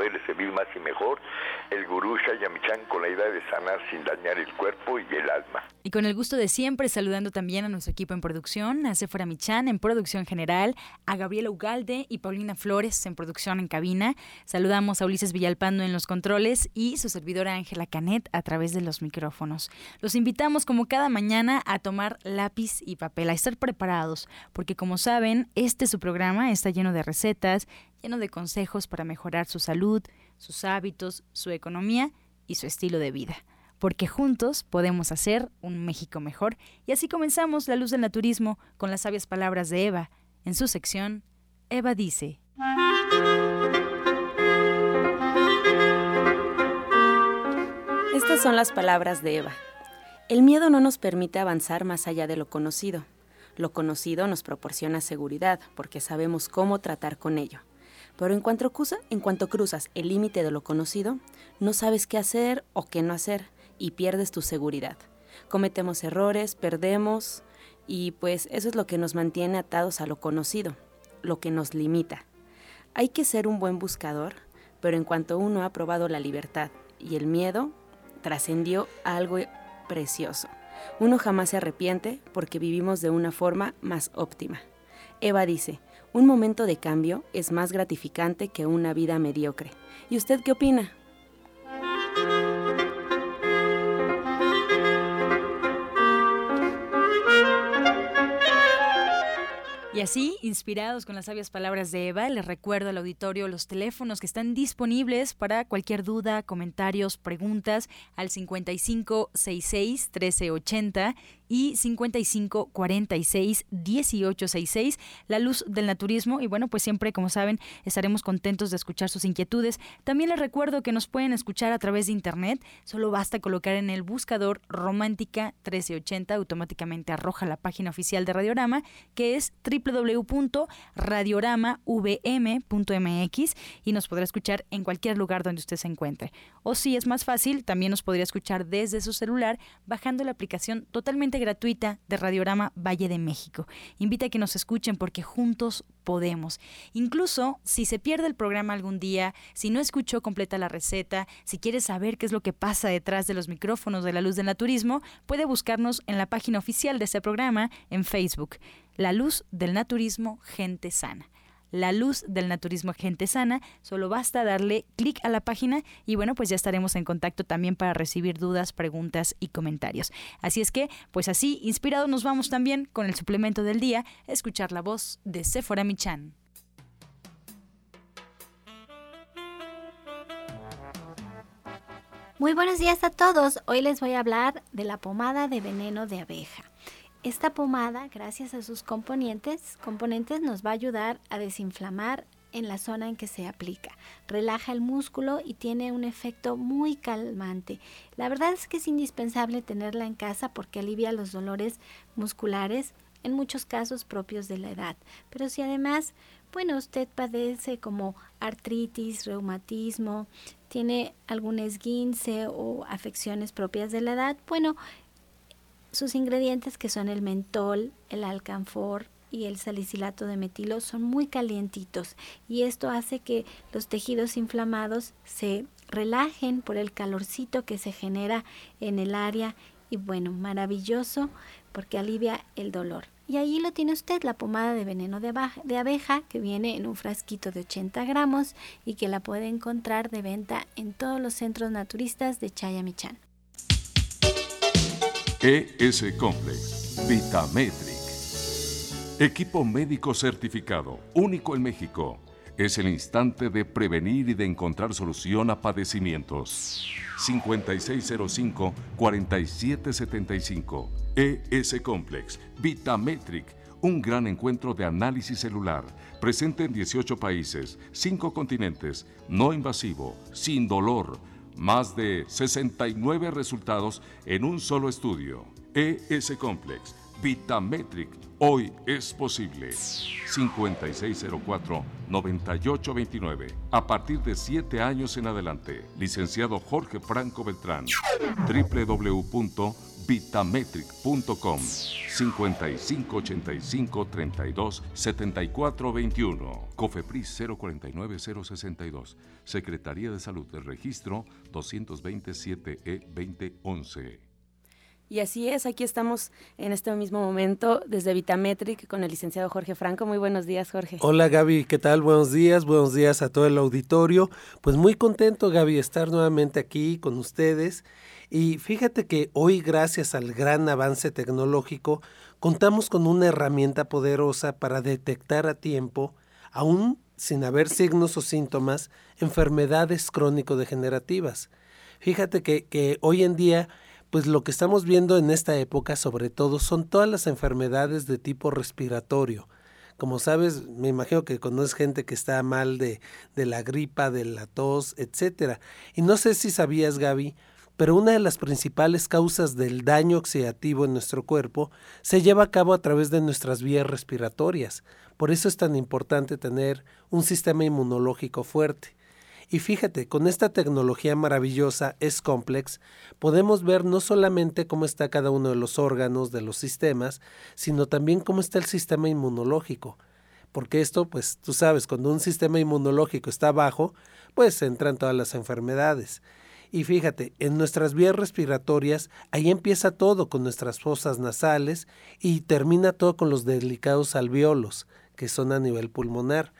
poderle servir más y mejor, el gurú Shayamichan con la idea de sanar sin dañar el cuerpo y el alma. Y con el gusto de siempre, saludando también a nuestro equipo en producción, a Sephora Michan en producción general, a Gabriela Ugalde y Paulina Flores en producción en cabina. Saludamos a Ulises Villalpando en los controles y su servidora Ángela Canet a través de los micrófonos. Los invitamos como cada mañana a tomar lápiz y papel, a estar preparados, porque como saben, este su programa está lleno de recetas, lleno de consejos para mejorar su salud, sus hábitos, su economía y su estilo de vida. Porque juntos podemos hacer un México mejor. Y así comenzamos La Luz del Naturismo con las sabias palabras de Eva. En su sección, Eva dice. Estas son las palabras de Eva. El miedo no nos permite avanzar más allá de lo conocido. Lo conocido nos proporciona seguridad porque sabemos cómo tratar con ello. Pero en cuanto, cuanto cruzas el límite de lo conocido, no sabes qué hacer o qué no hacer y pierdes tu seguridad. Cometemos errores, perdemos y pues eso es lo que nos mantiene atados a lo conocido, lo que nos limita. Hay que ser un buen buscador, pero en cuanto uno ha probado la libertad y el miedo, trascendió algo precioso. Uno jamás se arrepiente porque vivimos de una forma más óptima. Eva dice, un momento de cambio es más gratificante que una vida mediocre. ¿Y usted qué opina? Y así, inspirados con las sabias palabras de Eva, les recuerdo al auditorio los teléfonos que están disponibles para cualquier duda, comentarios, preguntas al 5566 1380 y 55 46 18 66, La Luz del Naturismo. Y bueno, pues siempre, como saben, estaremos contentos de escuchar sus inquietudes. También les recuerdo que nos pueden escuchar a través de internet. Solo basta colocar en el buscador Romántica 1380, automáticamente arroja la página oficial de Radiorama, que es www.radioramavm.mx y nos podrá escuchar en cualquier lugar donde usted se encuentre. O si es más fácil, también nos podría escuchar desde su celular bajando la aplicación totalmente gratuita de Radiorama Valle de México. Invita a que nos escuchen porque juntos podemos. Incluso si se pierde el programa algún día, si no escuchó completa la receta, si quiere saber qué es lo que pasa detrás de los micrófonos de la luz del naturismo, puede buscarnos en la página oficial de este programa en Facebook, La Luz del Naturismo Gente Sana la luz del naturismo gente sana. Solo basta darle clic a la página y bueno, pues ya estaremos en contacto también para recibir dudas, preguntas y comentarios. Así es que, pues así, inspirados nos vamos también con el suplemento del día, escuchar la voz de Sephora Michan. Muy buenos días a todos. Hoy les voy a hablar de la pomada de veneno de abeja. Esta pomada, gracias a sus componentes, componentes nos va a ayudar a desinflamar en la zona en que se aplica. Relaja el músculo y tiene un efecto muy calmante. La verdad es que es indispensable tenerla en casa porque alivia los dolores musculares, en muchos casos propios de la edad. Pero si además, bueno, usted padece como artritis, reumatismo, tiene algún esguince o afecciones propias de la edad, bueno, sus ingredientes, que son el mentol, el alcanfor y el salicilato de metilo, son muy calientitos y esto hace que los tejidos inflamados se relajen por el calorcito que se genera en el área y bueno, maravilloso porque alivia el dolor. Y ahí lo tiene usted, la pomada de veneno de, de, abeja que viene en un frasquito de 80 gramos y que la puede encontrar de venta en todos los centros naturistas de Chayamichán. ES Complex, Vitametric. Equipo médico certificado, único en México es el instante de prevenir y de encontrar solución a padecimientos. 5605-4775. ES Complex, Vitametric, un gran encuentro de análisis celular, presente en 18 países, 5 continentes, no invasivo, sin dolor, más de 69 resultados en un solo estudio. ES Complex, Vitametric, hoy es posible. 5604-9829. A partir de 7 años en adelante. Licenciado Jorge Franco Beltrán. www.vitametric.com 5585 32 7421. Cofepris 049 062. Secretaría de Salud del Registro 227 E 2011. Y así es, aquí estamos en este mismo momento desde Vitametric con el licenciado Jorge Franco. Muy buenos días, Jorge. Hola Gaby, ¿qué tal? Buenos días, buenos días a todo el auditorio. Pues muy contento, Gaby, estar nuevamente aquí con ustedes. Y fíjate que hoy, gracias al gran avance tecnológico, contamos con una herramienta poderosa para detectar a tiempo, aún sin haber signos o síntomas, enfermedades crónico-degenerativas. Fíjate que, que hoy en día pues lo que estamos viendo en esta época sobre todo son todas las enfermedades de tipo respiratorio. Como sabes, me imagino que conoces gente que está mal de, de la gripa, de la tos, etcétera. Y no sé si sabías, Gaby, pero una de las principales causas del daño oxidativo en nuestro cuerpo se lleva a cabo a través de nuestras vías respiratorias. Por eso es tan importante tener un sistema inmunológico fuerte. Y fíjate, con esta tecnología maravillosa es complex, podemos ver no solamente cómo está cada uno de los órganos, de los sistemas, sino también cómo está el sistema inmunológico. Porque esto, pues tú sabes, cuando un sistema inmunológico está bajo, pues entran todas las enfermedades. Y fíjate, en nuestras vías respiratorias, ahí empieza todo con nuestras fosas nasales y termina todo con los delicados alveolos, que son a nivel pulmonar.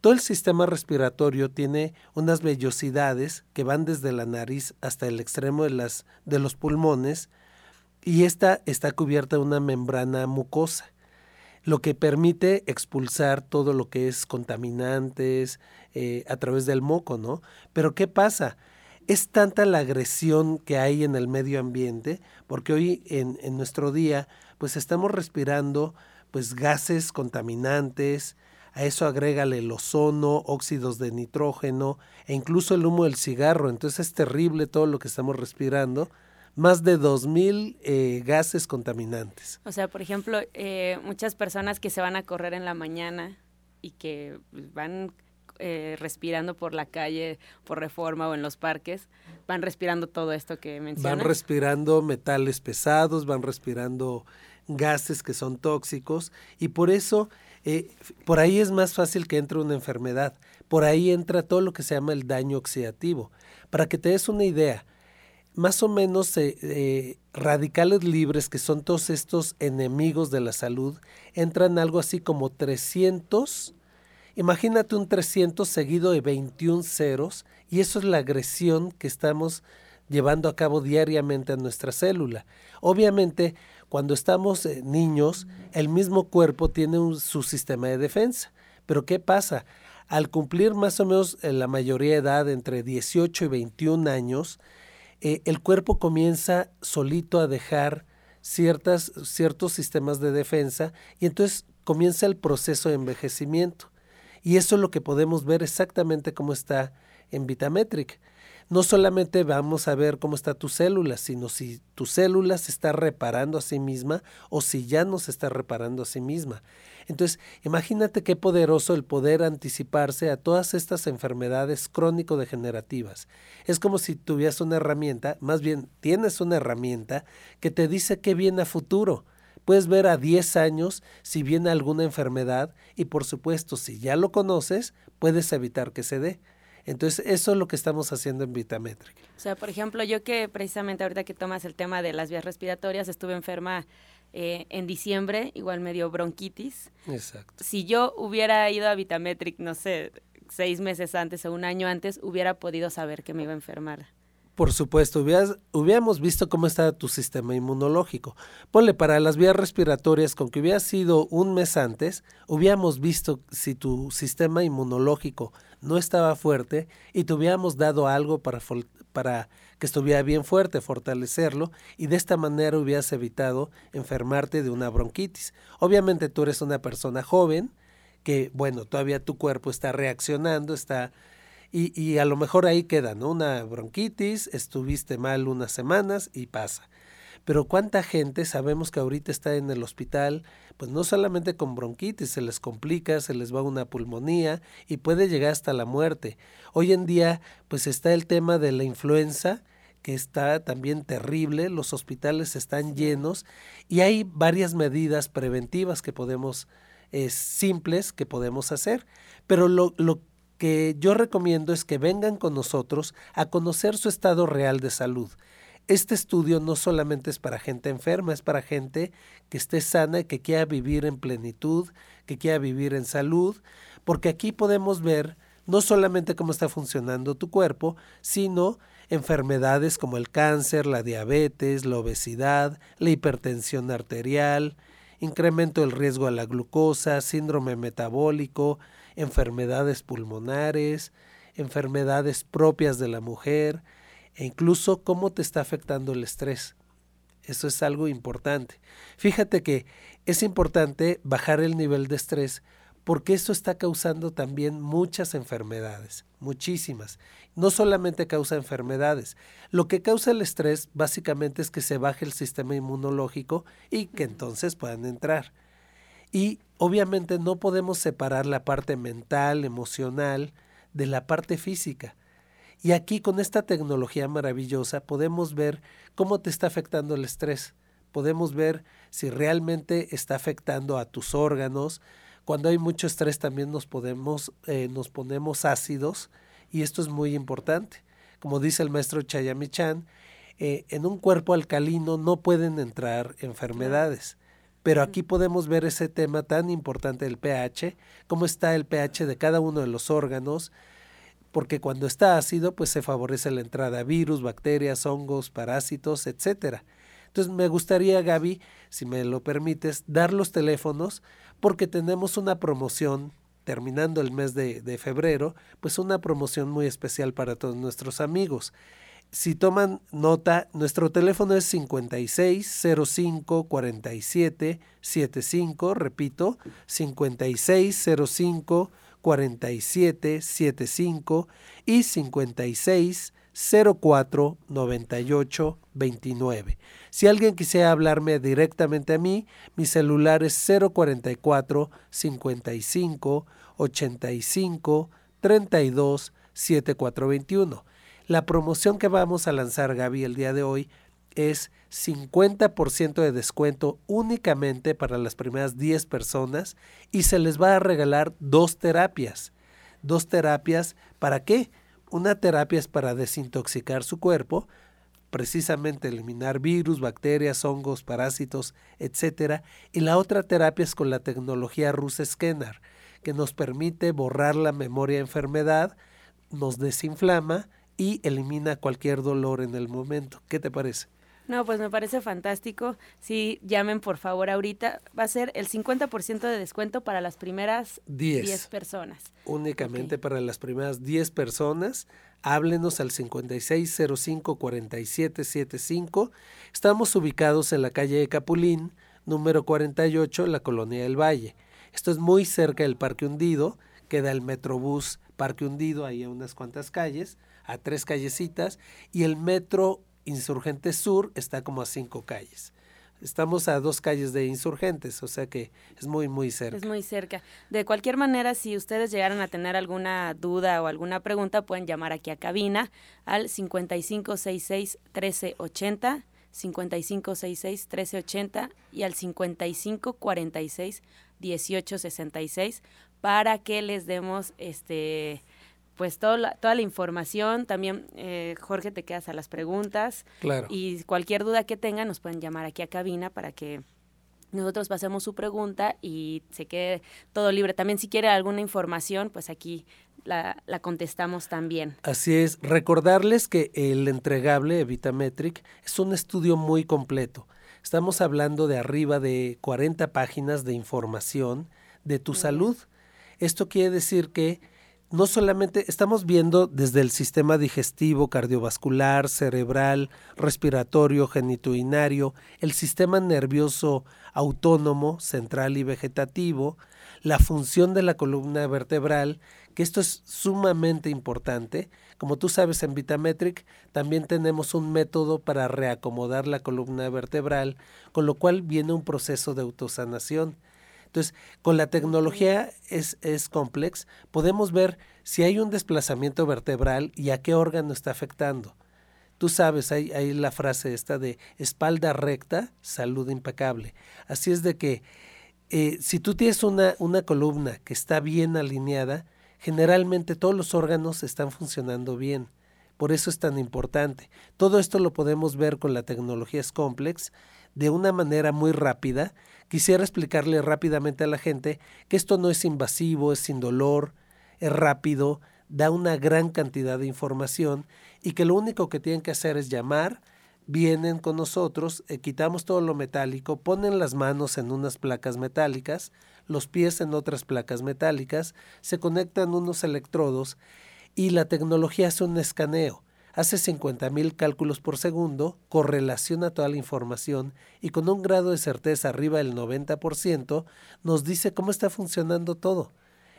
Todo el sistema respiratorio tiene unas vellosidades que van desde la nariz hasta el extremo de, las, de los pulmones y esta está cubierta de una membrana mucosa, lo que permite expulsar todo lo que es contaminantes eh, a través del moco, ¿no? Pero ¿qué pasa? Es tanta la agresión que hay en el medio ambiente, porque hoy en, en nuestro día, pues estamos respirando pues gases contaminantes, a eso agrégale el ozono, óxidos de nitrógeno e incluso el humo del cigarro. Entonces es terrible todo lo que estamos respirando. Más de 2.000 eh, gases contaminantes. O sea, por ejemplo, eh, muchas personas que se van a correr en la mañana y que van eh, respirando por la calle, por reforma o en los parques, van respirando todo esto que mencionas. Van respirando metales pesados, van respirando gases que son tóxicos y por eso eh, por ahí es más fácil que entre una enfermedad. Por ahí entra todo lo que se llama el daño oxidativo. Para que te des una idea, más o menos eh, eh, radicales libres, que son todos estos enemigos de la salud, entran algo así como 300. Imagínate un 300 seguido de 21 ceros y eso es la agresión que estamos llevando a cabo diariamente a nuestra célula. Obviamente, cuando estamos eh, niños, el mismo cuerpo tiene su sistema de defensa. Pero ¿qué pasa? Al cumplir más o menos eh, la mayoría de edad, entre 18 y 21 años, eh, el cuerpo comienza solito a dejar ciertas, ciertos sistemas de defensa y entonces comienza el proceso de envejecimiento. Y eso es lo que podemos ver exactamente cómo está en Vitametric no solamente vamos a ver cómo está tu célula, sino si tu célula se está reparando a sí misma o si ya no se está reparando a sí misma. Entonces, imagínate qué poderoso el poder anticiparse a todas estas enfermedades crónico-degenerativas. Es como si tuvieras una herramienta, más bien tienes una herramienta que te dice qué viene a futuro. Puedes ver a 10 años si viene alguna enfermedad y por supuesto si ya lo conoces, puedes evitar que se dé. Entonces, eso es lo que estamos haciendo en Vitametric. O sea, por ejemplo, yo que precisamente ahorita que tomas el tema de las vías respiratorias, estuve enferma eh, en diciembre, igual me dio bronquitis. Exacto. Si yo hubiera ido a Vitametric, no sé, seis meses antes o un año antes, hubiera podido saber que me iba a enfermar Por supuesto, hubiéramos visto cómo está tu sistema inmunológico. Ponle para las vías respiratorias, con que hubiera sido un mes antes, hubiéramos visto si tu sistema inmunológico no estaba fuerte y te hubiéramos dado algo para, para que estuviera bien fuerte, fortalecerlo, y de esta manera hubieras evitado enfermarte de una bronquitis. Obviamente tú eres una persona joven, que bueno, todavía tu cuerpo está reaccionando, está y, a lo mejor ahí queda, ¿no? Una bronquitis, estuviste mal unas semanas y pasa. Pero cuánta gente sabemos que ahorita está en el hospital, pues no solamente con bronquitis, se les complica, se les va una pulmonía y puede llegar hasta la muerte. Hoy en día, pues está el tema de la influenza, que está también terrible, los hospitales están llenos y hay varias medidas preventivas que podemos, eh, simples, que podemos hacer. Pero lo, lo que yo recomiendo es que vengan con nosotros a conocer su estado real de salud. Este estudio no solamente es para gente enferma, es para gente que esté sana y que quiera vivir en plenitud, que quiera vivir en salud, porque aquí podemos ver no solamente cómo está funcionando tu cuerpo, sino enfermedades como el cáncer, la diabetes, la obesidad, la hipertensión arterial, incremento del riesgo a la glucosa, síndrome metabólico, enfermedades pulmonares, enfermedades propias de la mujer e incluso cómo te está afectando el estrés. Eso es algo importante. Fíjate que es importante bajar el nivel de estrés porque esto está causando también muchas enfermedades, muchísimas. No solamente causa enfermedades, lo que causa el estrés básicamente es que se baje el sistema inmunológico y que entonces puedan entrar. Y obviamente no podemos separar la parte mental, emocional, de la parte física. Y aquí con esta tecnología maravillosa podemos ver cómo te está afectando el estrés. Podemos ver si realmente está afectando a tus órganos. Cuando hay mucho estrés también nos, podemos, eh, nos ponemos ácidos y esto es muy importante. Como dice el maestro Chayamichan, eh, en un cuerpo alcalino no pueden entrar enfermedades. Pero aquí podemos ver ese tema tan importante del pH, cómo está el pH de cada uno de los órganos, porque cuando está ácido, pues se favorece la entrada a virus, bacterias, hongos, parásitos, etcétera. Entonces me gustaría, Gaby, si me lo permites, dar los teléfonos, porque tenemos una promoción terminando el mes de, de febrero, pues una promoción muy especial para todos nuestros amigos si toman nota, nuestro teléfono es 5605 47 75, repito, 5605 47 75 y 5604 98 29. Si alguien quisiera hablarme directamente a mí, mi celular es 044 55 85 32 7421. La promoción que vamos a lanzar, Gaby, el día de hoy es 50% de descuento únicamente para las primeras 10 personas y se les va a regalar dos terapias. Dos terapias, ¿para qué? Una terapia es para desintoxicar su cuerpo, precisamente eliminar virus, bacterias, hongos, parásitos, etc. Y la otra terapia es con la tecnología Rus Scanner, que nos permite borrar la memoria de enfermedad, nos desinflama y elimina cualquier dolor en el momento. ¿Qué te parece? No, pues me parece fantástico. Sí, llamen por favor ahorita. Va a ser el 50% de descuento para las primeras 10, personas. Únicamente para las primeras 10 personas. Háblenos al 5605-4775. Estamos ubicados en la calle de Capulín, número 48, en la Colonia del Valle. Esto es muy cerca del Parque Hundido. Queda el Metrobús Parque Hundido, ahí a unas cuantas calles a tres callecitas y el metro Insurgente Sur está como a cinco calles. Estamos a dos calles de Insurgentes, o sea que es muy, muy cerca. Es muy cerca. De cualquier manera, si ustedes llegaran a tener alguna duda o alguna pregunta, pueden llamar aquí a cabina al 5566-1380, 5566-1380 y al 5546-1866 para que les demos este pues toda la, toda la información. También, eh, Jorge, te quedas a las preguntas. Claro. Y cualquier duda que tengan, nos pueden llamar aquí a cabina para que nosotros pasemos su pregunta y se quede todo libre. También si quiere alguna información, pues aquí la, contestamos también. Así es, recordarles que el entregable Evitametric es un estudio muy completo. Estamos hablando de arriba de 40 páginas de información de tu salud. Esto quiere decir que no solamente estamos viendo desde el sistema digestivo, cardiovascular, cerebral, respiratorio, genitourinario, el sistema nervioso autónomo, central y vegetativo, la función de la columna vertebral, que esto es sumamente importante. Como tú sabes, en Vitametric también tenemos un método para reacomodar la columna vertebral, con lo cual viene un proceso de autosanación. Entonces, con la tecnología es, es complex, podemos ver si hay un desplazamiento vertebral y a qué órgano está afectando. Tú sabes, hay, la frase esta de espalda recta, salud impecable. Así es de que eh, si tú tienes una, una columna que está bien alineada, generalmente todos los órganos están funcionando bien. Por eso es tan importante. Todo esto lo podemos ver con la tecnología Scomplex de una manera muy rápida Quisiera explicarle rápidamente a la gente que esto no es invasivo, es sin dolor, es rápido, da una gran cantidad de información y que lo único que tienen que hacer es llamar, vienen con nosotros, eh, quitamos todo lo metálico, ponen las manos en unas placas metálicas, los pies en otras placas metálicas, se conectan unos electrodos y la tecnología hace un escaneo hace 50.000 cálculos por segundo, correlaciona toda la información y con un grado de certeza arriba del 90% nos dice cómo está funcionando todo.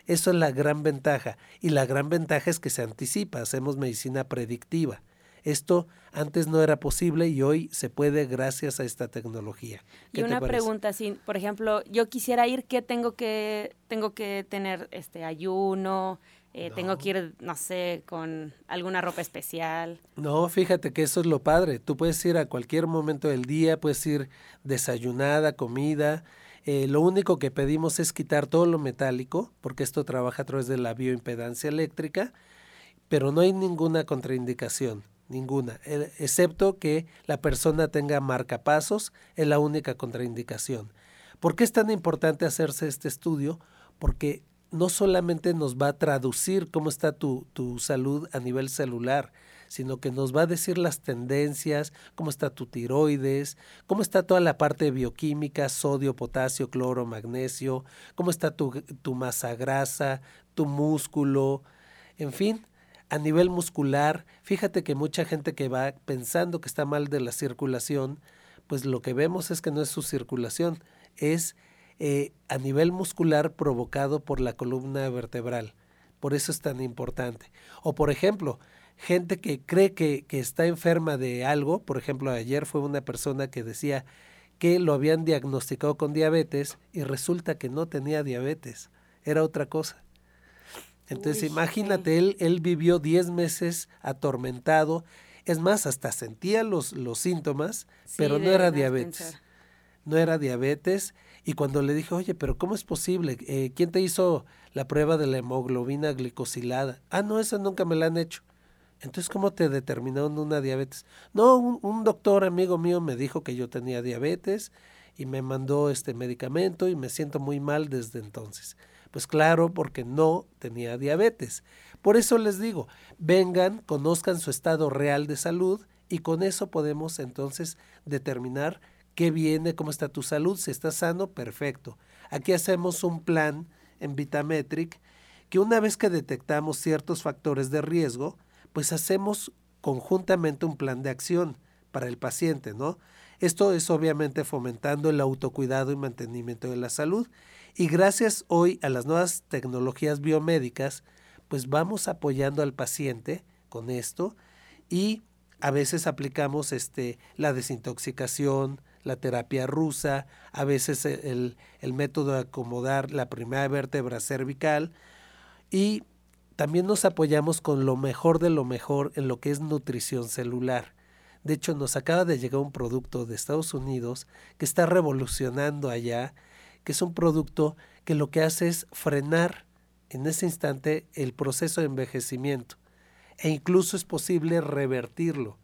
Eso es la gran ventaja y la gran ventaja es que se anticipa, hacemos medicina predictiva. Esto antes no era posible y hoy se puede gracias a esta tecnología. Y una pregunta, si por ejemplo yo quisiera ir, ¿qué tengo que tengo que tener este ayuno? Eh, tengo que ir, no sé, con alguna ropa especial. No, fíjate que eso es lo padre. Tú puedes ir a cualquier momento del día, puedes ir desayunada, comida. Eh, lo único que pedimos es quitar todo lo metálico, porque esto trabaja a través de la bioimpedancia eléctrica, pero no hay ninguna contraindicación, ninguna, eh, excepto que la persona tenga marcapasos, es la única contraindicación. ¿Por qué es tan importante hacerse este estudio? Porque no solamente nos va a traducir cómo está tu, salud a nivel celular, sino que nos va a decir las tendencias, cómo está tu tiroides, cómo está toda la parte bioquímica, sodio, potasio, cloro, magnesio, cómo está tu, tu masa grasa, tu músculo, en fin, a nivel muscular, fíjate que mucha gente que va pensando que está mal de la circulación, pues lo que vemos es que no es su circulación, es eh, a nivel muscular provocado por la columna vertebral. Por eso es tan importante. O por ejemplo, gente que cree que, que está enferma de algo, por ejemplo, ayer fue una persona que decía que lo habían diagnosticado con diabetes y resulta que no tenía diabetes, era otra cosa. Entonces imagínate, él, él vivió 10 meses atormentado, es más, hasta sentía los, los síntomas, pero no era diabetes. No era diabetes y cuando le dije, oye, pero ¿cómo es posible? Eh, ¿Quién te hizo la prueba de la hemoglobina glicosilada? Ah, no, esa nunca me la han hecho. Entonces, ¿cómo te determinaron una diabetes? No, un, doctor amigo mío me dijo que yo tenía diabetes y me mandó este medicamento y me siento muy mal desde entonces. Pues claro, porque no tenía diabetes. Por eso les digo, vengan, conozcan su estado real de salud y con eso podemos entonces determinar qué viene, cómo está tu salud, si estás sano, perfecto. Aquí hacemos un plan en Vitametric que una vez que detectamos ciertos factores de riesgo, pues hacemos conjuntamente un plan de acción para el paciente, ¿no? Esto es obviamente fomentando el autocuidado y mantenimiento de la salud. Y gracias hoy a las nuevas tecnologías biomédicas, pues vamos apoyando al paciente con esto y a veces aplicamos este, la desintoxicación, la terapia rusa, a veces e, el, el método de acomodar la primera vértebra cervical y también nos apoyamos con lo mejor de lo mejor en lo que es nutrición celular. De hecho, nos acaba de llegar un producto de Estados Unidos que está revolucionando allá, que es un producto que lo que hace es frenar en ese instante el proceso de envejecimiento e incluso es posible revertirlo.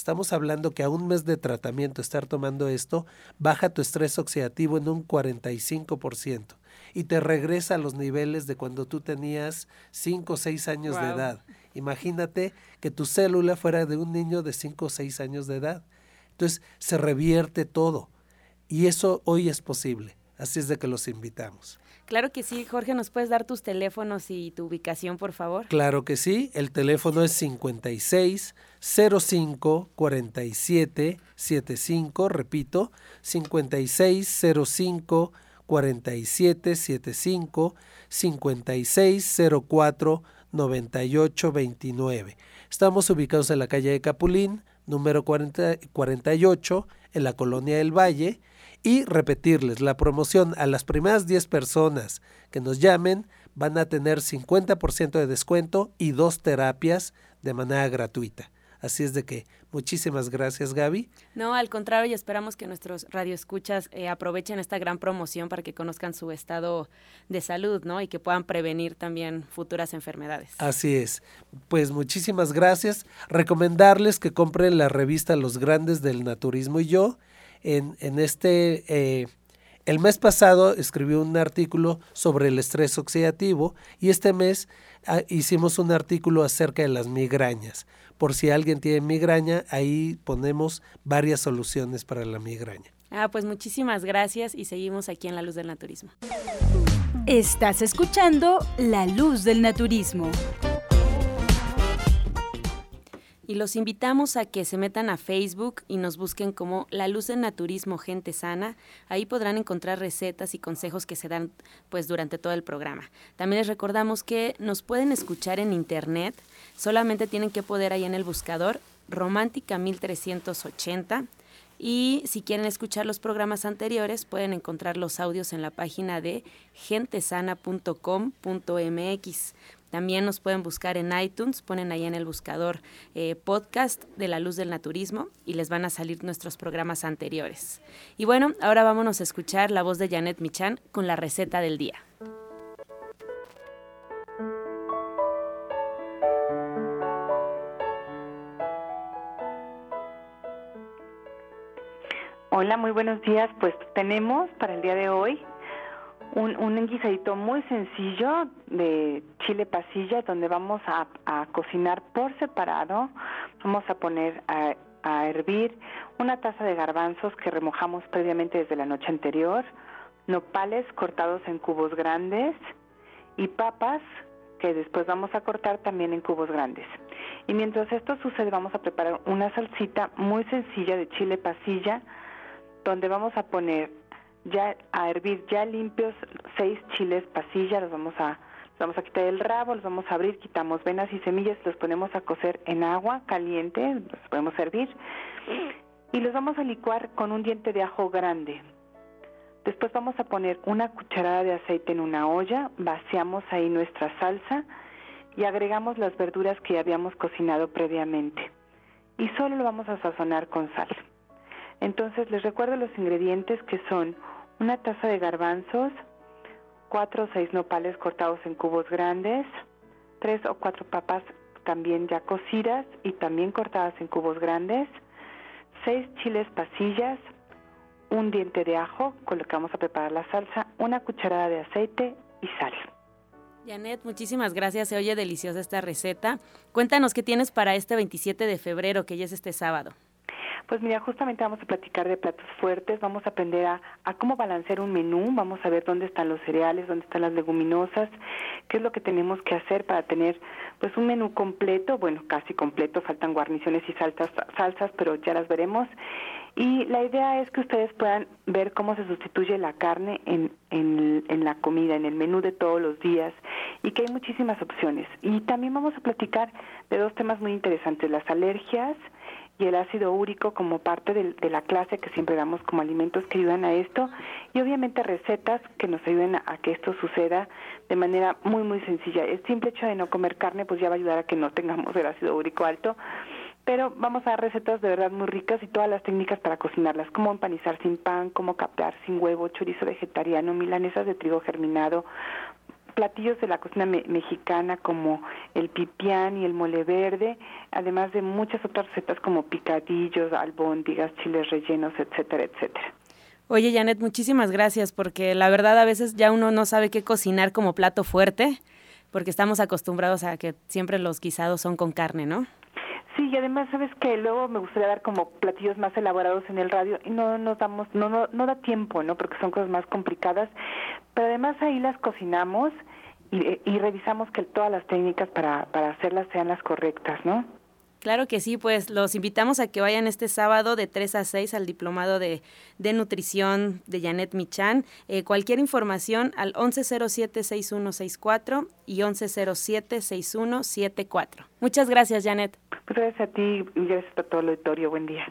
Estamos hablando que a un mes de tratamiento estar tomando esto baja tu estrés oxidativo en un 45%. y te regresa a los niveles de cuando tú tenías 5 o 6 años de edad. Imagínate que tu célula fuera de un niño de 5 o 6 años de edad. Entonces se revierte todo y eso hoy es posible. Así es de que los invitamos. Claro que sí, Jorge, ¿nos puedes dar tus teléfonos y tu ubicación, por favor? Claro que sí, el teléfono es 56 05 47 75, repito, 56 05 47 75, 56 04 98 29. Estamos ubicados en la calle de Capulín, número 40, 48, en la colonia del Valle y repetirles, la promoción a las primeras 10 personas que nos llamen van a tener 50% de descuento y dos terapias de manera gratuita. Así es de que muchísimas gracias Gaby. No, al contrario, y esperamos que nuestros radioescuchas eh, aprovechen esta gran promoción para que conozcan su estado de salud, ¿no? Y que puedan prevenir también futuras enfermedades. Así es. Pues muchísimas gracias. Recomendarles que compren la revista Los Grandes del Naturismo y yo en, en este... Eh, el mes pasado escribí un artículo sobre el estrés oxidativo y este mes ah, hicimos un artículo acerca de las migrañas. Por si alguien tiene migraña, ahí ponemos varias soluciones para la migraña. Ah, pues muchísimas gracias y seguimos aquí en La Luz del Naturismo. Estás escuchando La Luz del Naturismo y los invitamos a que se metan a Facebook y nos busquen como La Luz del Naturismo Gente Sana. Ahí podrán encontrar recetas y consejos que se dan pues durante todo el programa. También les recordamos que nos pueden escuchar en internet, solamente tienen que poder ahí en el buscador Romántica 1380 y si quieren escuchar los programas anteriores, pueden encontrar los audios en la página de gentesana.com.mx. También nos pueden buscar en iTunes, ponen ahí en el buscador eh, podcast de la luz del naturismo y les van a salir nuestros programas anteriores. Y bueno, ahora vámonos a escuchar la voz de Janet Michan con la receta del día. Hola, muy buenos días. Pues tenemos para el día de hoy un, un guisadito muy sencillo de chile pasilla donde vamos a, cocinar por separado. Vamos a poner a, a hervir una taza de garbanzos que remojamos previamente desde la noche anterior, nopales cortados en cubos grandes y papas que después vamos a cortar también en cubos grandes. Y mientras esto sucede vamos a preparar una salsita muy sencilla de chile pasilla donde vamos a poner ya a hervir ya limpios seis chiles pasilla, los vamos a vamos a quitar el rabo, los vamos a abrir, quitamos venas y semillas, los ponemos a cocer en agua caliente, los podemos hervir y los vamos a licuar con un diente de ajo grande. Después vamos a poner una cucharada de aceite en una olla, vaciamos ahí nuestra salsa y agregamos las verduras que ya habíamos cocinado previamente. Y solo lo vamos a sazonar con sal. Entonces les recuerdo los ingredientes que son una taza de garbanzos, cuatro o seis nopales cortados en cubos grandes, tres o cuatro papas también ya cocidas y también cortadas en cubos grandes, seis chiles pasillas, un diente de ajo con lo que vamos a preparar la salsa, una cucharada de aceite y sal. Janet, muchísimas gracias. Se oye deliciosa esta receta. Cuéntanos qué tienes para este 27 de febrero, que ya es este sábado. Pues mira, justamente vamos a platicar de platos fuertes, vamos a aprender a, cómo balancear un menú, vamos a ver dónde están los cereales, dónde están las leguminosas, qué es lo que tenemos que hacer para tener pues un menú completo, bueno, casi completo, faltan guarniciones y salsas, salsas, pero ya las veremos. Y la idea es que ustedes puedan ver cómo se sustituye la carne en, en, en, la comida, en el menú de todos los días, y que hay muchísimas opciones. Y también vamos a platicar de dos temas muy interesantes, las alergias y el ácido úrico como parte de, la clase que siempre damos como alimentos que ayudan a esto y obviamente recetas que nos ayuden a, que esto suceda de manera muy muy sencilla. El simple hecho de no comer carne pues ya va a ayudar a que no tengamos el ácido úrico alto, pero vamos a dar recetas de verdad muy ricas y todas las técnicas para cocinarlas, como empanizar sin pan, como captar sin huevo, chorizo vegetariano, milanesas de trigo germinado, platillos de la cocina mexicana como el pipián y el mole verde, además de muchas otras recetas como picadillos, albóndigas, chiles rellenos, etcétera, etcétera. Oye, Janet, muchísimas gracias, porque la verdad a veces ya uno no sabe qué cocinar como plato fuerte, porque estamos acostumbrados a que siempre los guisados son con carne, ¿no? Sí, y además, ¿sabes que Luego me gustaría dar como platillos más elaborados en el radio y no nos damos, no, no, no da tiempo, ¿no? Porque son cosas más complicadas, pero además ahí las cocinamos y, y revisamos que todas las técnicas para, para hacerlas sean las correctas, ¿no? Claro que sí, pues los invitamos a que vayan este sábado de 3 a 6 al diplomado de, de nutrición de Janet Michan. Eh, cualquier información al 1107-6164 y 1107-6174. Muchas gracias, Janet. Gracias a ti y gracias a todo el auditorio. Buen día.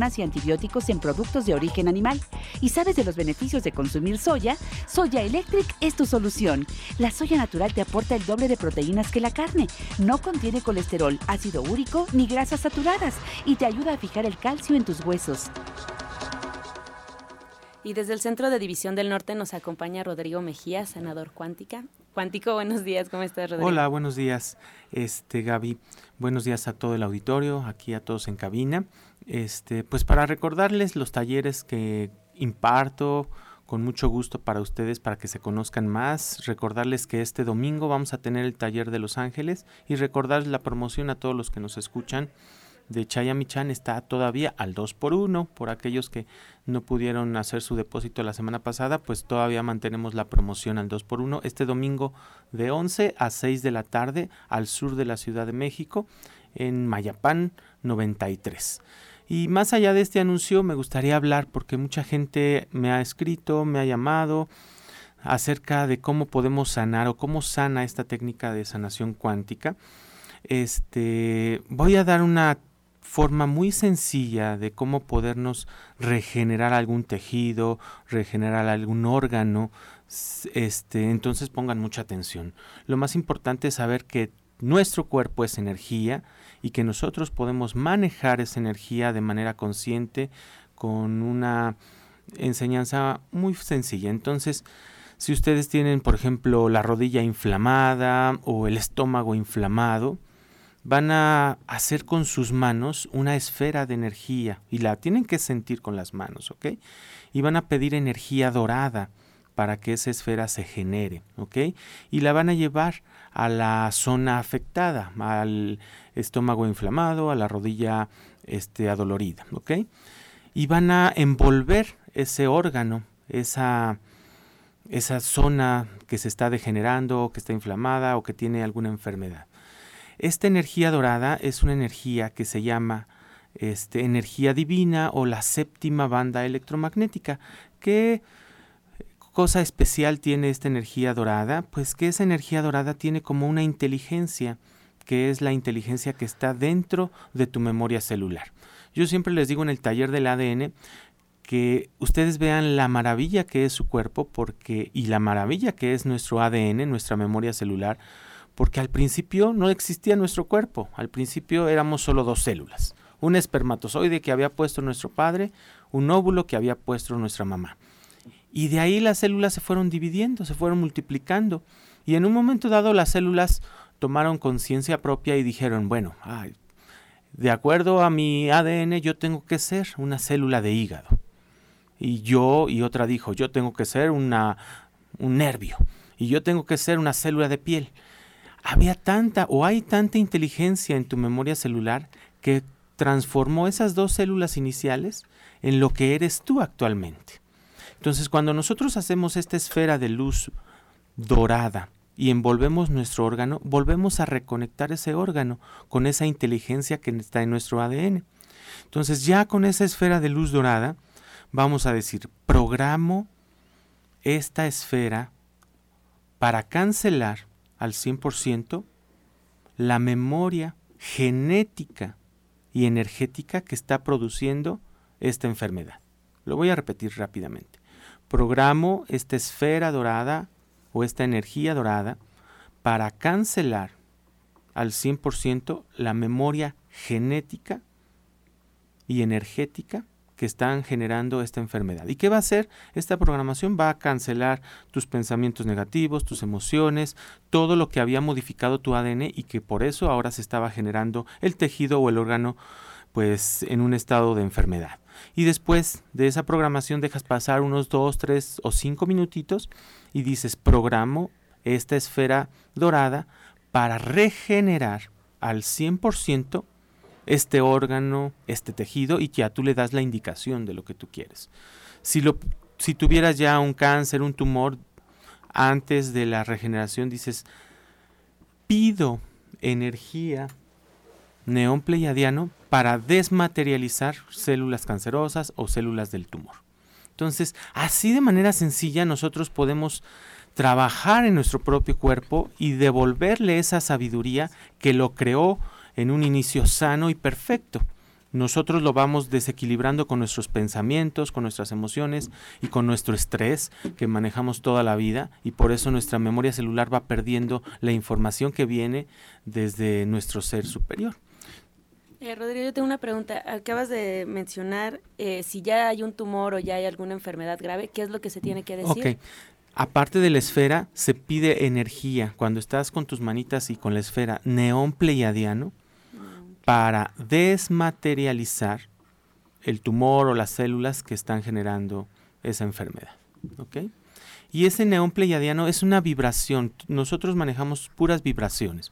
y antibióticos en productos de origen animal. ¿Y sabes de los beneficios de consumir soya? Soya Electric es tu solución. La soya natural te aporta el doble de proteínas que la carne. No contiene colesterol, ácido úrico ni grasas saturadas y te ayuda a fijar el calcio en tus huesos. Y desde el Centro de División del Norte nos acompaña Rodrigo Mejía, sanador cuántica. Cuántico, buenos días, ¿cómo estás, Rodrigo? Hola, buenos días, este Gaby. Buenos días a todo el auditorio, aquí a todos en cabina. Este, pues para recordarles los talleres que imparto con mucho gusto para ustedes para que se conozcan más, recordarles que este domingo vamos a tener el taller de Los Ángeles y recordarles la promoción a todos los que nos escuchan de Chayamichan está todavía al 2 por 1 por aquellos que no pudieron hacer su depósito la semana pasada, pues todavía mantenemos la promoción al 2 por 1 este domingo de 11 a 6 de la tarde al sur de la Ciudad de México en Mayapán 93. Y más allá de este anuncio me gustaría hablar porque mucha gente me ha escrito, me ha llamado acerca de cómo podemos sanar o cómo sana esta técnica de sanación cuántica. Este, voy a dar una forma muy sencilla de cómo podernos regenerar algún tejido, regenerar algún órgano. Este, entonces pongan mucha atención. Lo más importante es saber que nuestro cuerpo es energía y que nosotros podemos manejar esa energía de manera consciente con una enseñanza muy sencilla. Entonces, si ustedes tienen, por ejemplo, la rodilla inflamada o el estómago inflamado, van a hacer con sus manos una esfera de energía y la tienen que sentir con las manos, ¿ok? Y van a pedir energía dorada para que esa esfera se genere, ¿ok? Y la van a llevar a la zona afectada, al estómago inflamado, a la rodilla este, adolorida, ¿ok? Y van a envolver ese órgano, esa, esa zona que se está degenerando que está inflamada o que tiene alguna enfermedad. Esta energía dorada es una energía que se llama este, energía divina o la séptima banda electromagnética, que cosa especial tiene esta energía dorada? Pues que esa energía dorada tiene como una inteligencia, que es la inteligencia que está dentro de tu memoria celular. Yo siempre les digo en el taller del ADN que ustedes vean la maravilla que es su cuerpo porque y la maravilla que es nuestro ADN, nuestra memoria celular, porque al principio no existía nuestro cuerpo, al principio éramos solo dos células, un espermatozoide que había puesto nuestro padre, un óvulo que había puesto nuestra mamá. Y de ahí las células se fueron dividiendo, se fueron multiplicando. Y en un momento dado las células tomaron conciencia propia y dijeron, bueno, de acuerdo a mi ADN yo tengo que ser una célula de hígado. Y yo, y otra dijo, yo tengo que ser una, un nervio. Y yo tengo que ser una célula de piel. Había tanta o hay tanta inteligencia en tu memoria celular que transformó esas dos células iniciales en lo que eres tú actualmente. Entonces, cuando nosotros hacemos esta esfera de luz dorada y envolvemos nuestro órgano, volvemos a reconectar ese órgano con esa inteligencia que está en nuestro ADN. Entonces, ya con esa esfera de luz dorada, vamos a decir, programo esta esfera para cancelar al 100% la memoria genética y energética que está produciendo esta enfermedad. Lo voy a repetir rápidamente. Programo esta esfera dorada o esta energía dorada para cancelar al 100% la memoria genética y energética que están generando esta enfermedad. ¿Y qué va a hacer? Esta programación va a cancelar tus pensamientos negativos, tus emociones, todo lo que había modificado tu ADN y que por eso ahora se estaba generando el tejido o el órgano pues en un estado de enfermedad. Y después de esa programación dejas pasar unos 2, 3 o 5 minutitos y dices, programo esta esfera dorada para regenerar al 100% este órgano, este tejido y ya tú le das la indicación de lo que tú quieres. Si, lo, si tuvieras ya un cáncer, un tumor, antes de la regeneración dices, pido energía neón pleiadiano para desmaterializar células cancerosas o células del tumor. Entonces, así de manera sencilla nosotros podemos trabajar en nuestro propio cuerpo y devolverle esa sabiduría que lo creó en un inicio sano y perfecto. Nosotros lo vamos desequilibrando con nuestros pensamientos, con nuestras emociones y con nuestro estrés que manejamos toda la vida y por eso nuestra memoria celular va perdiendo la información que viene desde nuestro ser superior. Eh, Rodrigo, yo tengo una pregunta. Acabas de mencionar eh, si ya hay un tumor o ya hay alguna enfermedad grave, ¿qué es lo que se tiene que decir? Ok. Aparte de la esfera, se pide energía. Cuando estás con tus manitas y con la esfera neón pleiadiano, para desmaterializar el tumor o las células que están generando esa enfermedad. Y ese neón pleiadiano es una vibración. Nosotros manejamos puras vibraciones.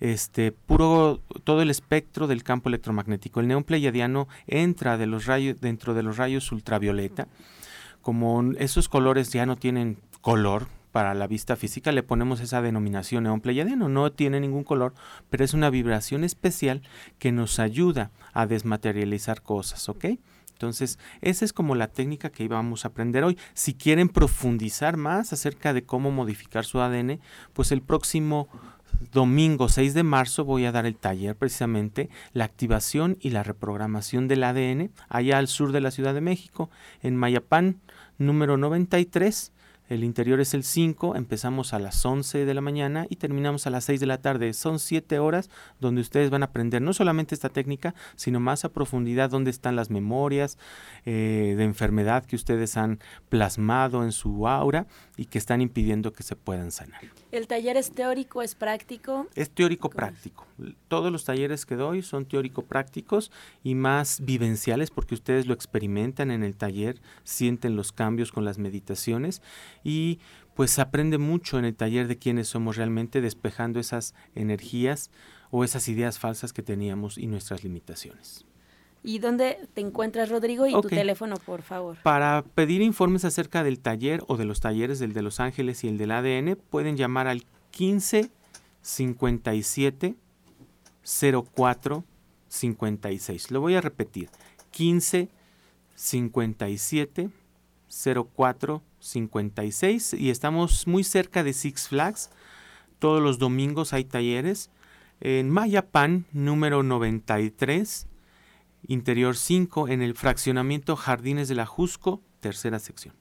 Este, puro, todo el espectro del campo electromagnético. El neón pleiadiano entra de los rayos, dentro de los rayos ultravioleta. Como esos colores ya no tienen color, para la vista física le ponemos esa denominación neón pleiadiano. No tiene ningún color, pero es una vibración especial que nos ayuda a desmaterializar cosas, ¿ok? Entonces, esa es como la técnica que íbamos a aprender hoy. Si quieren profundizar más acerca de cómo modificar su ADN, pues el próximo domingo 6 de marzo voy a dar el taller precisamente la activación y la reprogramación del ADN allá al sur de la Ciudad de México, en Mayapán número 93 el interior es el 5, empezamos a las 11 de la mañana y terminamos a las 6 de la tarde. Son 7 horas donde ustedes van a aprender no solamente esta técnica, sino más a profundidad dónde están las memorias eh, de enfermedad que ustedes han plasmado en su aura y que están impidiendo que se puedan sanar. ¿El taller es teórico, es práctico? Es teórico práctico. Todos los talleres que doy son teórico prácticos y más vivenciales porque ustedes lo experimentan en el taller, sienten los cambios con las meditaciones y pues aprende mucho en el taller de quiénes somos realmente despejando esas energías o esas ideas falsas que teníamos y nuestras limitaciones. ¿Y dónde te encuentras, Rodrigo? Y tu teléfono, por favor. Para pedir informes acerca del taller o de los talleres del de Los Ángeles y el del ADN, pueden llamar al 15 57 04 56. Lo voy a repetir. 15 57 04 56 y estamos muy cerca de Six Flags. Todos los domingos hay talleres. En Mayapan, número 93, interior 5, en el fraccionamiento Jardines de la Jusco, tercera sección.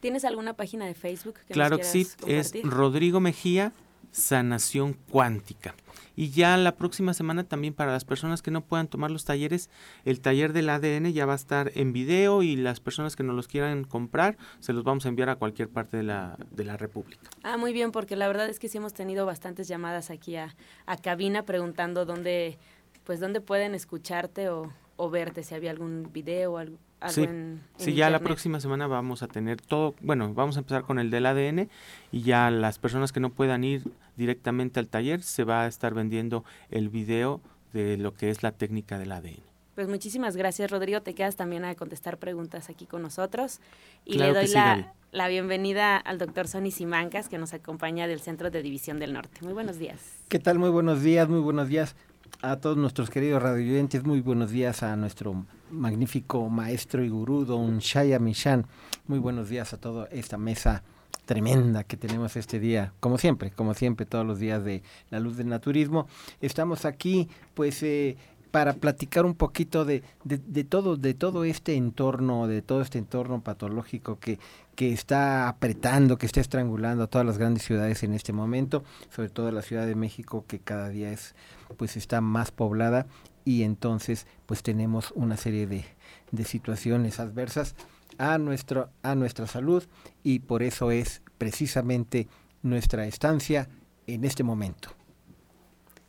¿Tienes alguna página de Facebook? claro que sí, es Rodrigo Mejía Sanación Cuántica. Y ya la próxima semana también para las personas que no puedan tomar los talleres, el taller del ADN ya va a estar en video y las personas que no los quieran comprar, se los vamos a enviar a cualquier parte de la, de la República. Ah, muy bien, porque la verdad es que sí hemos tenido bastantes llamadas aquí a, a cabina preguntando dónde, pues dónde pueden escucharte o, o verte, si había algún video o algo, sí, sí ya la próxima semana vamos a tener todo, bueno, vamos a empezar con el del ADN y ya las personas que no puedan ir directamente al taller se va a estar vendiendo el video de lo que es la técnica del ADN. Pues muchísimas gracias, Rodrigo. Te quedas también a contestar preguntas aquí con nosotros. Y le doy la, la, bienvenida al doctor Sonny Simancas, que nos acompaña del Centro de División del Norte. Muy buenos días. ¿Qué tal? Muy buenos días, muy buenos días a todos nuestros queridos radioyentes, muy buenos días a nuestro magnífico maestro y gurú, don Shaya Mishan. Muy buenos días a toda esta mesa tremenda que tenemos este día, como siempre, como siempre, todos los días de la luz del naturismo. Estamos aquí, pues, eh, para platicar un poquito de, de, todo, de todo este entorno, de todo este entorno patológico que, que está apretando, que está estrangulando a todas las grandes ciudades en este momento, sobre todo la Ciudad de México que cada día es, pues está más poblada y entonces pues tenemos una serie de, de situaciones adversas a, nuestro, a nuestra salud y por eso es precisamente nuestra estancia en este momento.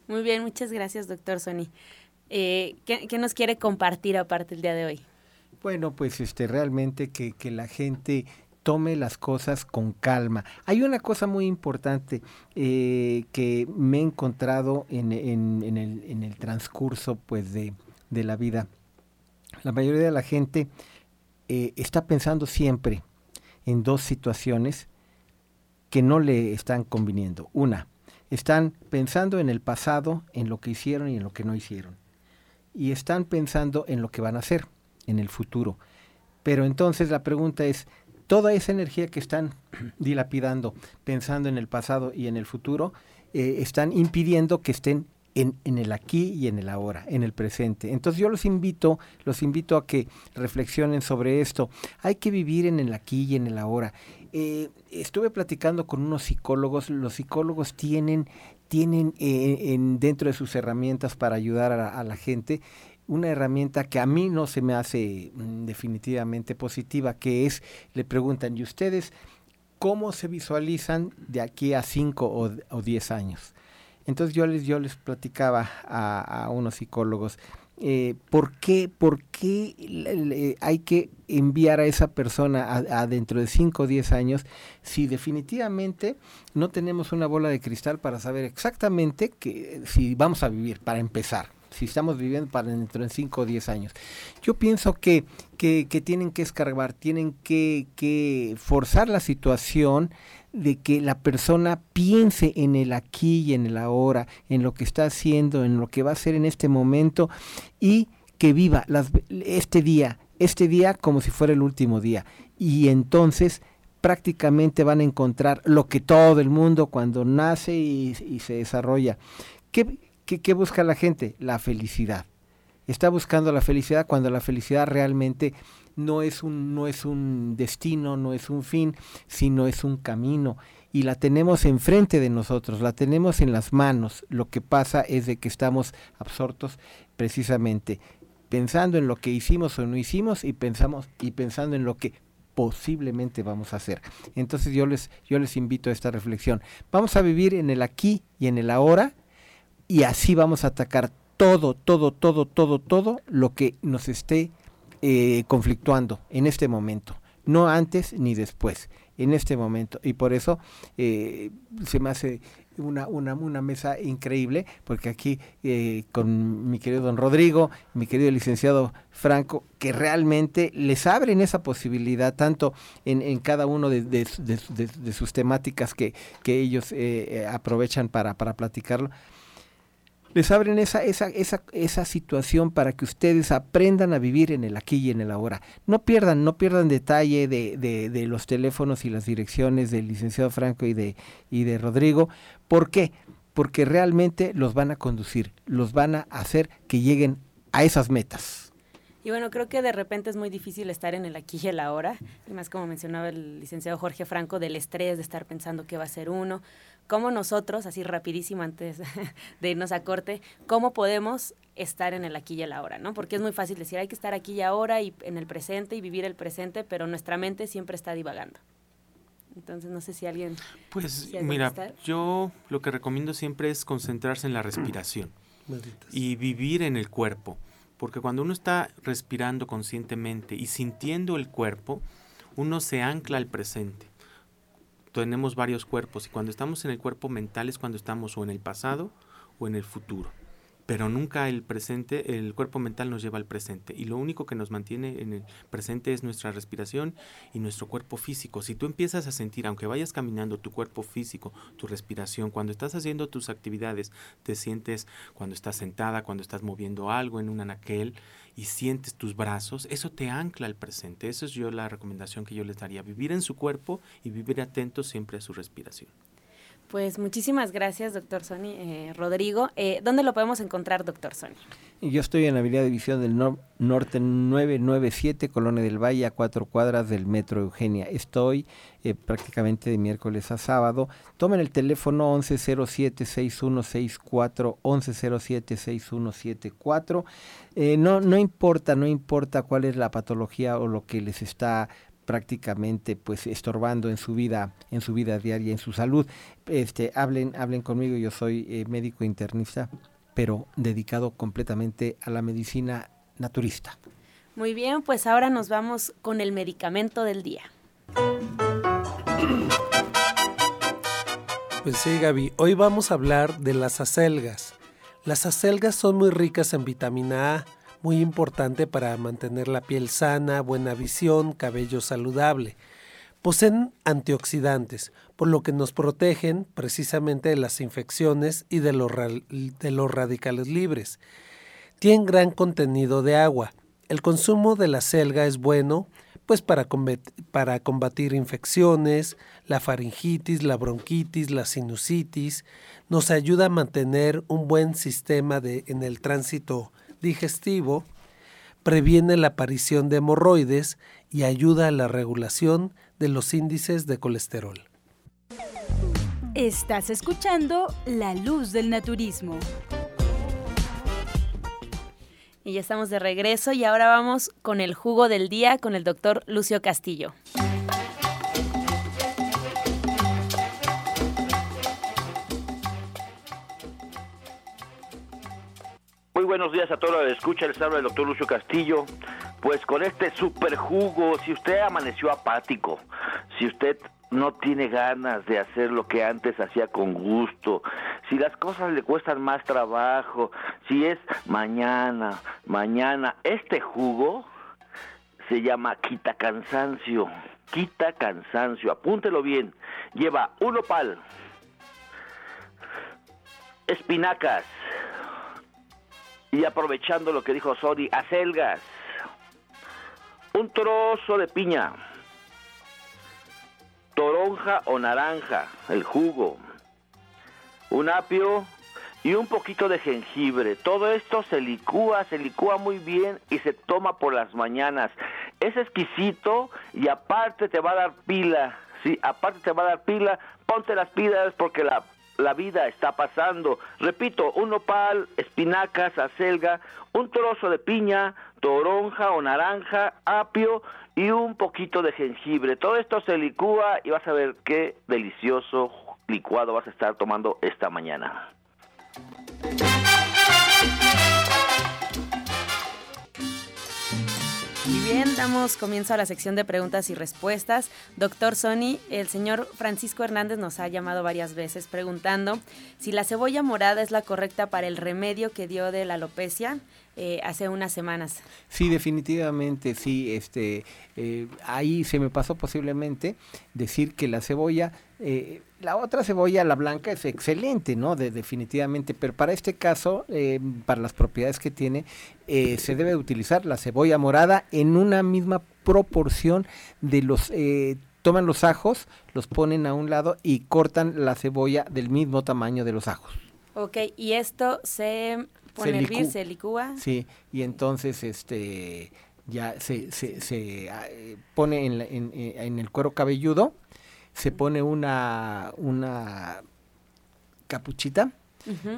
Muy bien, muchas gracias, doctor Sony. Eh, ¿qué, nos quiere compartir aparte el día de hoy? Bueno, pues este realmente que, que la gente tome las cosas con calma. Hay una cosa muy importante eh, que me he encontrado en, en, el, transcurso pues, de, de, la vida. La mayoría de la gente eh, está pensando siempre en dos situaciones que no le están conviniendo. Una, están pensando en el pasado, en lo que hicieron y en lo que no hicieron y están pensando en lo que van a hacer en el futuro. Pero entonces la pregunta es, toda esa energía que están dilapidando, pensando en el pasado y en el futuro, eh, están impidiendo que estén en, el aquí y en el ahora, en el presente. Entonces yo los invito, los invito a que reflexionen sobre esto. Hay que vivir en el aquí y en el ahora. Eh, estuve platicando con unos psicólogos. Los psicólogos tienen tienen eh, en, dentro de sus herramientas para ayudar a, la gente una herramienta que a mí no se me hace mm, definitivamente positiva, que es, le preguntan, ¿y ustedes cómo se visualizan de aquí a 5 o 10 años? Entonces yo les, yo les platicaba a, a unos psicólogos, eh, ¿por qué, por qué hay que enviar a esa persona a, dentro de 5 o 10 años si definitivamente no tenemos una bola de cristal para saber exactamente que, si vamos a vivir, para empezar? si estamos viviendo para dentro de 5 o 10 años. Yo pienso que, que, tienen que escarbar, tienen que forzar la situación de que la persona piense en el aquí y en el ahora, en lo que está haciendo, en lo que va a hacer en este momento y que viva este día, este día como si fuera el último día. Y entonces prácticamente van a encontrar lo que todo el mundo cuando nace y, se desarrolla. ¿Qué, qué busca la gente? La felicidad. Está buscando la felicidad cuando la felicidad realmente no es un, no es un destino, no es un fin, sino es un camino. Y la tenemos enfrente de nosotros, la tenemos en las manos. Lo que pasa es de que estamos absortos precisamente pensando en lo que hicimos o no hicimos y pensamos y pensando en lo que posiblemente vamos a hacer. Entonces yo les yo les invito a esta reflexión. Vamos a vivir en el aquí y en el ahora y así vamos a atacar todo, todo, todo, todo, todo lo que nos esté eh, conflictuando en este momento, no antes ni después, en este momento. Y por eso eh, se me hace una, una, una, mesa increíble, porque aquí eh, con mi querido don Rodrigo, mi querido licenciado Franco, que realmente les abren esa posibilidad, tanto en, en cada uno de, sus temáticas que, que ellos aprovechan para, para platicarlo les abren esa, esa, esa, esa situación para que ustedes aprendan a vivir en el aquí y en el ahora. No pierdan, no pierdan detalle de, de, de los teléfonos y las direcciones del licenciado Franco y de, y de Rodrigo. ¿Por qué? Porque realmente los van a conducir, los van a hacer que lleguen a esas metas. Y bueno, creo que de repente es muy difícil estar en el aquí y el ahora, y más como mencionaba el licenciado Jorge Franco, del estrés de estar pensando qué va a ser uno, cómo nosotros, así rapidísimo antes de irnos a corte, cómo podemos estar en el aquí y el ahora, ¿no? Porque es muy fácil decir, hay que estar aquí y ahora y en el presente y vivir el presente, pero nuestra mente siempre está divagando. Entonces, no sé si alguien... Pues mira, yo lo que recomiendo siempre es concentrarse en la respiración y vivir en el cuerpo. Porque cuando uno está respirando conscientemente y sintiendo el cuerpo, uno se ancla al presente. Tenemos varios cuerpos y cuando estamos en el cuerpo mental es cuando estamos o en el pasado o en el futuro pero nunca el presente, el cuerpo mental nos lleva al presente y lo único que nos mantiene en el presente es nuestra respiración y nuestro cuerpo físico. Si tú empiezas a sentir, aunque vayas caminando, tu cuerpo físico, tu respiración, cuando estás haciendo tus actividades, te sientes cuando estás sentada, cuando estás moviendo algo en un anaquel y sientes tus brazos, eso te ancla al presente. Esa es yo la recomendación que yo les daría, vivir en su cuerpo y vivir atento siempre a su respiración. Pues muchísimas gracias, doctor Sony. Eh, Rodrigo, eh, ¿dónde lo podemos encontrar, doctor Sony? Yo estoy en la Avenida División del Norte 997, Colonia del Valle, a cuatro cuadras del Metro Eugenia. Estoy eh, prácticamente de miércoles a sábado. Tomen el teléfono 1107-6164, 1107-6174. Eh, no, no importa, no importa cuál es la patología o lo que les está prácticamente pues estorbando en su vida en su vida diaria en su salud. Este hablen hablen conmigo yo soy eh, médico internista pero dedicado completamente a la medicina naturista. Muy bien pues ahora nos vamos con el medicamento del día. Pues sí Gaby hoy vamos a hablar de las acelgas. Las acelgas son muy ricas en vitamina A muy importante para mantener la piel sana, buena visión, cabello saludable. Poseen antioxidantes, por lo que nos protegen precisamente de las infecciones y de los, de los radicales libres. Tienen gran contenido de agua. El consumo de la selga es bueno pues para, para combatir infecciones, la faringitis, la bronquitis, la sinusitis, nos ayuda a mantener un buen sistema de, en el tránsito digestivo, previene la aparición de hemorroides y ayuda a la regulación de los índices de colesterol. Estás escuchando La Luz del Naturismo. Y ya estamos de regreso y ahora vamos con el jugo del día con el doctor Lucio Castillo. Buenos días a todos los escucha, les habla el doctor Lucio Castillo. Pues con este super jugo, si usted amaneció apático, si usted no tiene ganas de hacer lo que antes hacía con gusto, si las cosas le cuestan más trabajo, si es mañana, mañana, este jugo se llama quita cansancio, quita cansancio, apúntelo bien, lleva un opal, espinacas, y aprovechando lo que dijo Sori, acelgas, un trozo de piña, toronja o naranja, el jugo, un apio y un poquito de jengibre. Todo esto se licúa, se licúa muy bien y se toma por las mañanas. Es exquisito y aparte te va a dar pila. Sí, aparte te va a dar pila, ponte las pilas porque la la vida está pasando. Repito, un nopal, espinacas, acelga, un trozo de piña, toronja o naranja, apio y un poquito de jengibre. Todo esto se licúa y vas a ver qué delicioso licuado vas a estar tomando esta mañana. Bien, damos comienzo a la sección de preguntas y respuestas. Doctor Sony, el señor Francisco Hernández nos ha llamado varias veces preguntando si la cebolla morada es la correcta para el remedio que dio de la alopecia. Eh, hace unas semanas. Sí, definitivamente, sí. Este, eh, ahí se me pasó posiblemente decir que la cebolla, eh, la otra cebolla, la blanca, es excelente, ¿no? De, definitivamente, pero para este caso, para las propiedades que tiene, se debe utilizar la cebolla morada en una misma proporción de los toman los ajos, los ponen a un lado y cortan la cebolla del mismo tamaño de los ajos. Ok, y esto se Pone hervir, se licúa. Sí, y entonces este ya se, se, se ah, pone en, en, eh, en, el cuero cabelludo, se pone una, una capuchita,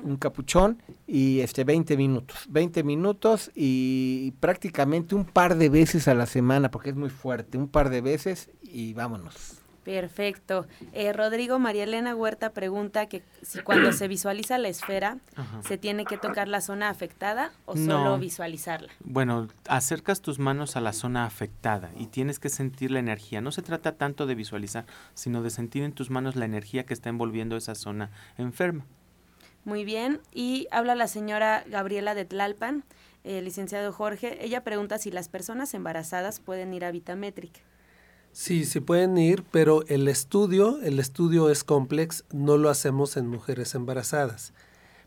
un capuchón y este 20 minutos, 20 minutos y prácticamente un par de veces a la semana porque es muy fuerte, un par de veces y vámonos. Perfecto. Eh, Rodrigo María Elena Huerta pregunta que si cuando se visualiza la esfera, ¿se tiene que tocar la zona afectada o solo visualizarla? Bueno, acercas tus manos a la zona afectada y tienes que sentir la energía. No se trata tanto de visualizar, sino de sentir en tus manos la energía que está envolviendo esa zona enferma. Muy bien. Y habla la señora Gabriela de Tlalpan, eh, licenciado Jorge. Ella pregunta si las personas embarazadas pueden ir a Vitametric. Sí, sí pueden ir, pero el estudio, el estudio es complex, no lo hacemos en mujeres embarazadas.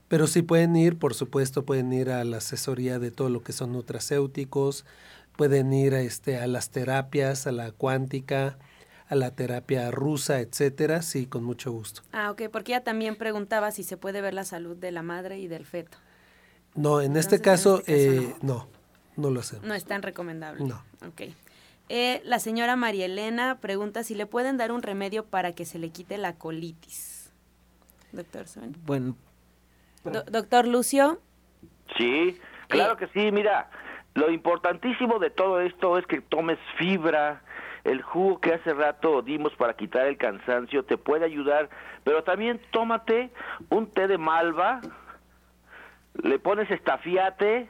Pero sí pueden ir, por supuesto, pueden ir a la asesoría de todo lo que son nutracéuticos, pueden ir a, este, a las terapias, a la cuántica, a la terapia rusa, etcétera, sí, con mucho gusto. Ah, ok, porque ella también preguntaba si se puede ver la salud de la madre y del feto. No, en este caso, este eh, no. no, lo hacemos. No es tan recomendable. No. Ok. Eh, la señora María Elena pregunta si le pueden dar un remedio para que se le quite la colitis. Doctor Bueno. doctor Lucio. Sí, claro que sí. Mira, lo importantísimo de todo esto es que tomes fibra. El jugo que hace rato dimos para quitar el cansancio te puede ayudar, pero también tómate un té de malva, le pones estafiate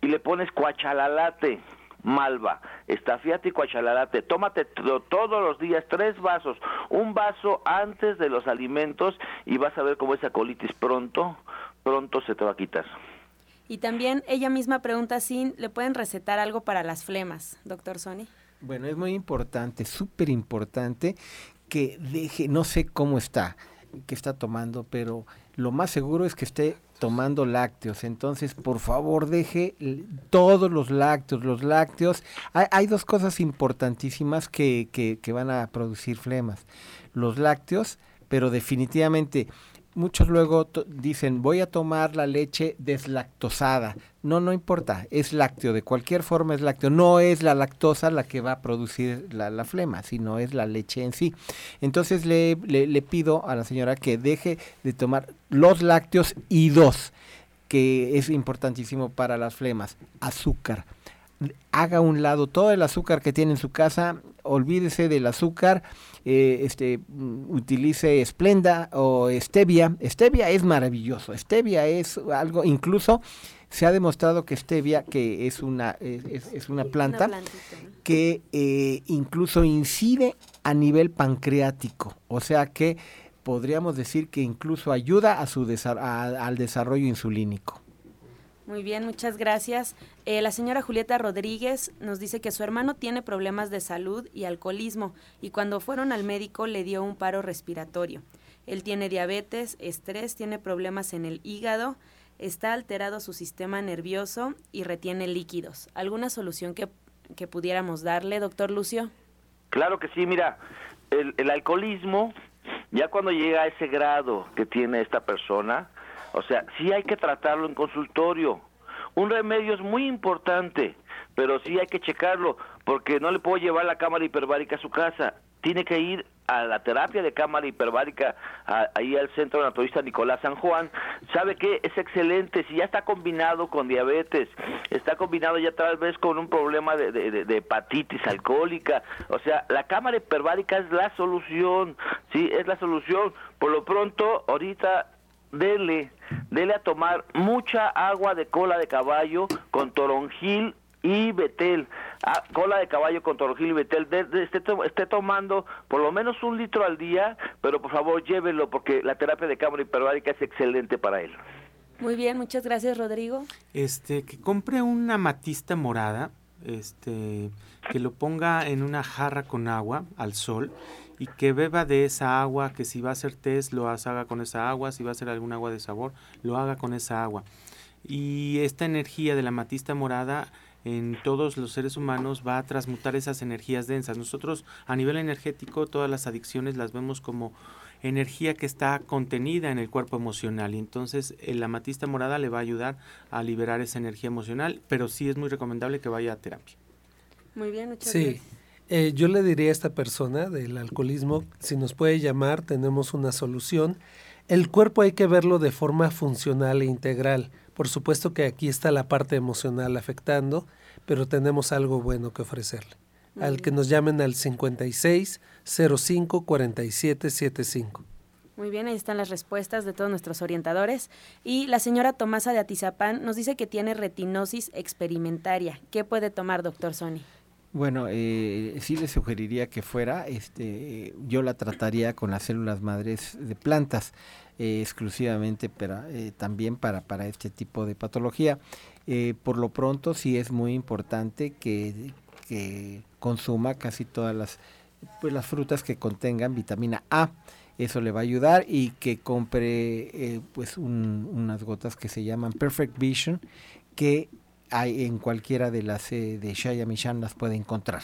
y le pones cuachalalate malva, estafiate y cuachalalate. Tómate todos los días tres vasos, un vaso antes de los alimentos y vas a ver cómo esa colitis pronto, pronto se te va a quitar. Y también ella misma pregunta si le pueden recetar algo para las flemas, doctor Sony. Bueno, es muy importante, súper importante que deje, no sé cómo está, que está tomando, pero lo más seguro es que esté tomando lácteos. Entonces, por favor, deje todos los lácteos. Los lácteos, hay, dos cosas importantísimas que, que, que van a producir flemas. Los lácteos, pero definitivamente muchos luego dicen, voy a tomar la leche deslactosada. No, no importa, es lácteo, de cualquier forma es lácteo. No es la lactosa la que va a producir la, flema, sino es la leche en sí. Entonces le, le, pido a la señora que deje de tomar los lácteos y dos, que es importantísimo para las flemas, azúcar. Haga a un lado todo el azúcar que tiene en su casa, olvídese del azúcar eh, este, utilice Splenda o Stevia. Stevia es maravilloso. Stevia es algo, incluso se ha demostrado que Stevia, que es una, es, una planta, que eh, incluso incide a nivel pancreático. O sea que podríamos decir que incluso ayuda a su al desarrollo insulínico. Muy bien, muchas gracias. Eh, la señora Julieta Rodríguez nos dice que su hermano tiene problemas de salud y alcoholismo y cuando fueron al médico le dio un paro respiratorio. Él tiene diabetes, estrés, tiene problemas en el hígado, está alterado su sistema nervioso y retiene líquidos. ¿Alguna solución que, que pudiéramos darle, doctor Lucio? Claro que sí, mira, el, el alcoholismo, ya cuando llega a ese grado que tiene esta persona, o sea, sí hay que tratarlo en consultorio. Un remedio es muy importante, pero sí hay que checarlo, porque no le puedo llevar la cámara hiperbárica a su casa. Tiene que ir a la terapia de cámara hiperbárica ahí al Centro Naturista Nicolás San Juan, sabe que es excelente, si ya está combinado con diabetes, está combinado ya tal vez con un problema de, de, hepatitis alcohólica, o sea, la cámara hiperbárica es la solución, sí, es la solución. Por lo pronto, ahorita dele, dele a tomar mucha agua de cola de caballo con toronjil y betel. Ah, cola de caballo con toronjil y betel. esté, tomando por lo menos un litro al día, pero por favor llévelo porque la terapia de cámara hiperbárica es excelente para él. Muy bien, muchas gracias Rodrigo. Este, que compre una matista morada, este, que lo ponga en una jarra con agua al sol y que beba de esa agua, que si va a hacer test lo haga con esa agua, si va a hacer algún agua de sabor, lo haga con esa agua. Y esta energía de la matista morada en todos los seres humanos va a transmutar esas energías densas. Nosotros a nivel energético todas las adicciones las vemos como energía que está contenida en el cuerpo emocional y entonces la matista morada le va a ayudar a liberar esa energía emocional, pero sí es muy recomendable que vaya a terapia. Muy bien, muchas sí. Eh, yo le diría a esta persona del alcoholismo, si nos puede llamar, tenemos una solución. El cuerpo hay que verlo de forma funcional e integral. Por supuesto que aquí está la parte emocional afectando, pero tenemos algo bueno que ofrecerle. al que nos llamen al 56 05 47 75. Muy bien, ahí están las respuestas de todos nuestros orientadores. Y la señora Tomasa de Atizapán nos dice que tiene retinosis experimentaria. ¿Qué puede tomar, doctor Sony? Bueno, eh, sí le sugeriría que fuera, este, yo la trataría con las células madres de plantas eh, exclusivamente, pero eh, también para, para este tipo de patología. Eh, por lo pronto sí es muy importante que, que consuma casi todas las, pues, las frutas que contengan vitamina A eso le va a ayudar y que compre pues unas gotas que se llaman Perfect Vision que hay en cualquiera de las eh, de Shaya Michan las puede encontrar.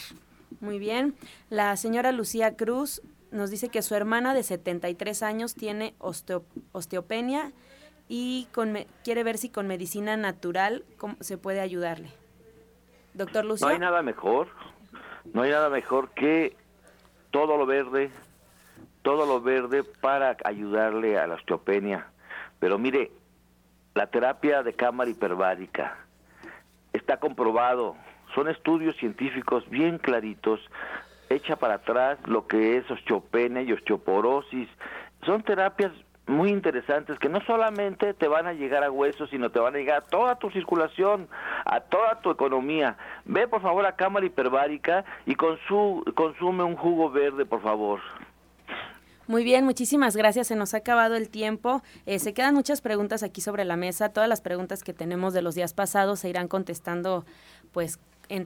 Muy bien. La señora Lucía Cruz nos dice que su hermana de 73 años tiene osteopenia y con quiere ver si con medicina natural se puede ayudarle. Doctor Lucio. No hay nada mejor, no hay nada mejor que todo lo verde, todo lo verde para ayudarle a la osteopenia. Pero mire, la terapia de cámara hiperbárica está comprobado, son estudios científicos bien claritos, echa para atrás lo que es osteopenia y osteoporosis. Son terapias muy interesantes que no solamente te van a llegar a huesos, sino te van a llegar a toda tu circulación, a toda tu economía. Ve por favor a cámara hiperbárica y consume un jugo verde, por favor. Muy bien, muchísimas gracias. Se nos ha acabado el tiempo. Eh, se quedan muchas preguntas aquí sobre la mesa. Todas las preguntas que tenemos de los días pasados se irán contestando, pues, en,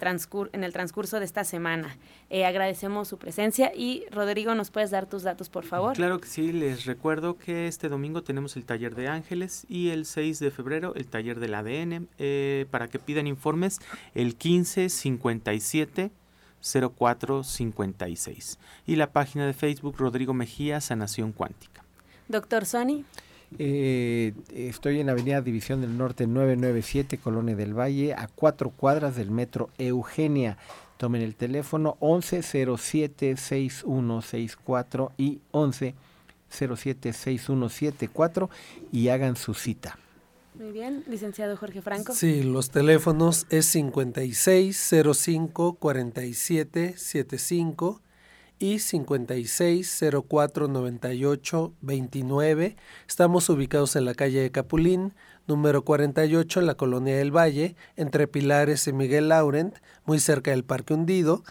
en el transcurso de esta semana. Eh, agradecemos su presencia y Rodrigo, ¿nos puedes dar tus datos, por favor? Claro que sí. Les recuerdo que este domingo tenemos el taller de ángeles y el 6 de febrero el taller del ADN. Eh, para que pidan informes, el 1557 0456 y la página de Facebook Rodrigo Mejía Sanación Cuántica. Doctor Sony. Eh, estoy en Avenida División del Norte 997, Colonia del Valle, a cuatro cuadras del metro Eugenia. Tomen el teléfono 1107-6164 y 1107-6174 y hagan su cita. Muy bien, licenciado Jorge Franco. Sí, los teléfonos es 5605 4775 y 5604 98 29. Estamos ubicados en la calle de Capulín, número 48, en la colonia del Valle, entre Pilares y Miguel Laurent, muy cerca del Parque Hundido.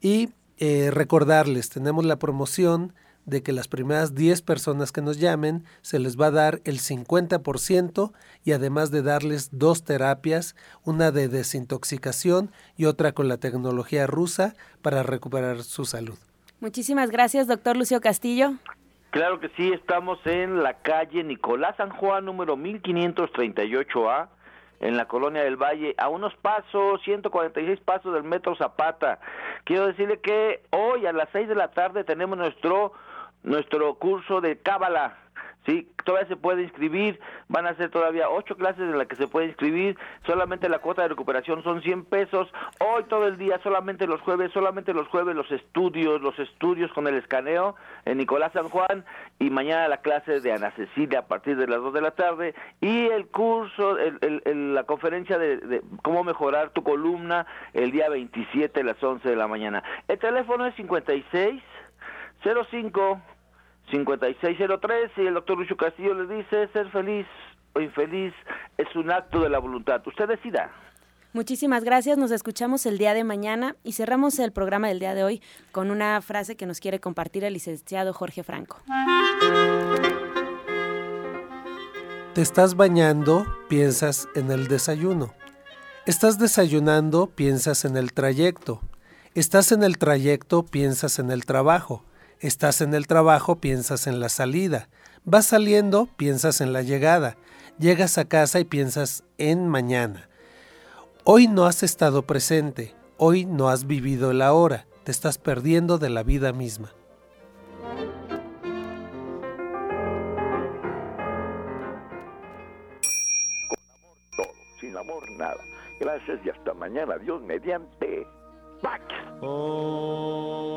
Y eh, recordarles, tenemos la promoción de que las primeras 10 personas que nos llamen se les va a dar el 50% y además de darles dos terapias, una de desintoxicación y otra con la tecnología rusa para recuperar su salud. Muchísimas gracias, doctor Lucio Castillo. Claro que sí, estamos en la calle Nicolás San Juan, número 1538A, en la colonia del Valle, a unos pasos, 146 pasos del metro Zapata. Quiero decirle que hoy a las 6 de la tarde tenemos nuestro nuestro curso de Cábala. Sí, todavía se puede inscribir, van a ser todavía ocho clases en las que se puede inscribir, solamente la cuota de recuperación son 100 pesos, hoy todo el día, solamente los jueves, solamente los jueves los estudios, los estudios con el escaneo en Nicolás San Juan y mañana la clase de Ana Cecilia a partir de las 2 de la tarde y el curso, la conferencia de, de, cómo mejorar tu columna el día 27 a las 11 de la mañana. El teléfono es 56 05 5603 y el doctor Lucho Castillo le dice ser feliz o infeliz es un acto de la voluntad. Usted decida. Muchísimas gracias, nos escuchamos el día de mañana y cerramos el programa del día de hoy con una frase que nos quiere compartir el licenciado Jorge Franco. Te estás bañando, piensas en el desayuno. Estás desayunando, piensas en el trayecto. Estás en el trayecto, piensas en el trabajo. Estás en el trabajo, piensas en la salida. Vas saliendo, piensas en la llegada. Llegas a casa y piensas en mañana. Hoy no has estado presente, hoy no has vivido la hora, te estás perdiendo de la vida misma. Con amor todo, sin amor nada. Gracias y hasta mañana. Dios mediante. Pax. Oh.